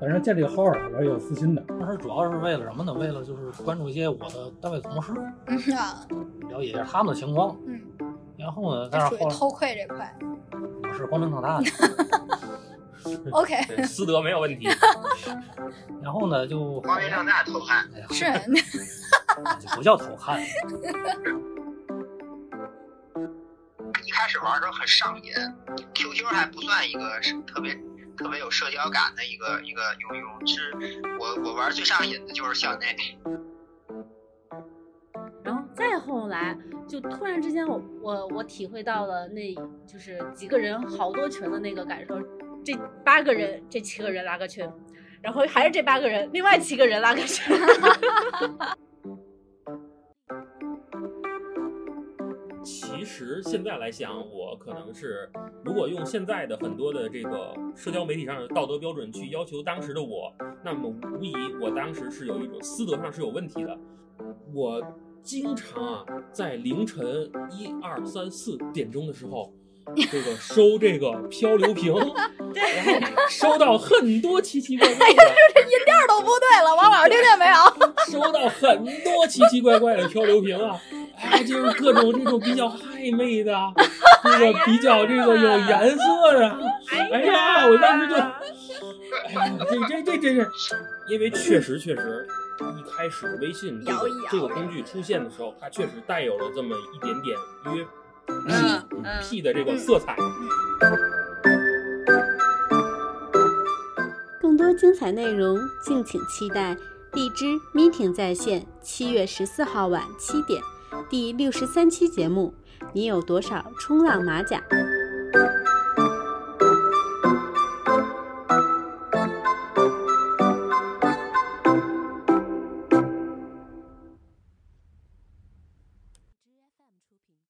人建这个号儿，我是有私心的。当时主要是为了什么呢？为了就是关注一些我的单位同事，嗯啊，了解一下他们的情况。嗯，然后呢，但是后来属于偷窥这块。我是光明正大的。OK，私德没有问题。然后呢，就光明正大偷看，哎，是就不叫偷看，一开始玩的时候很上瘾，QQ 还不算一个是特别特别有社交感的一个一个应用，是我我玩最上瘾的就是校内。然后再后来，就突然之间我，我我体会到了，那就是几个人好多群的那个感受。这八个人，这七个人拉个群，然后还是这八个人，另外七个人拉个群。其实现在来想，我可能是如果用现在的很多的这个社交媒体上的道德标准去要求当时的我，那么无疑我当时是有一种私德上是有问题的。我经常啊在凌晨一二三四点钟的时候，这个收这个漂流瓶，然后收到很多奇奇怪怪的。这音调都不对了，王老师听见没有？收到很多奇奇怪怪的漂流瓶啊，哎，就是各种这种比较暧昧的，这个比较这个有颜色的，哎呀，我当时就，哎呀，这这这这是，因为确实确实，一开始微信这个摇一摇这个工具出现的时候，它确实带有了这么一点点约嗯嗯屁的这个色彩。更多精彩内容，敬请期待荔枝 Meeting 在线七月十四号晚七点第六十三期节目。你有多少冲浪马甲？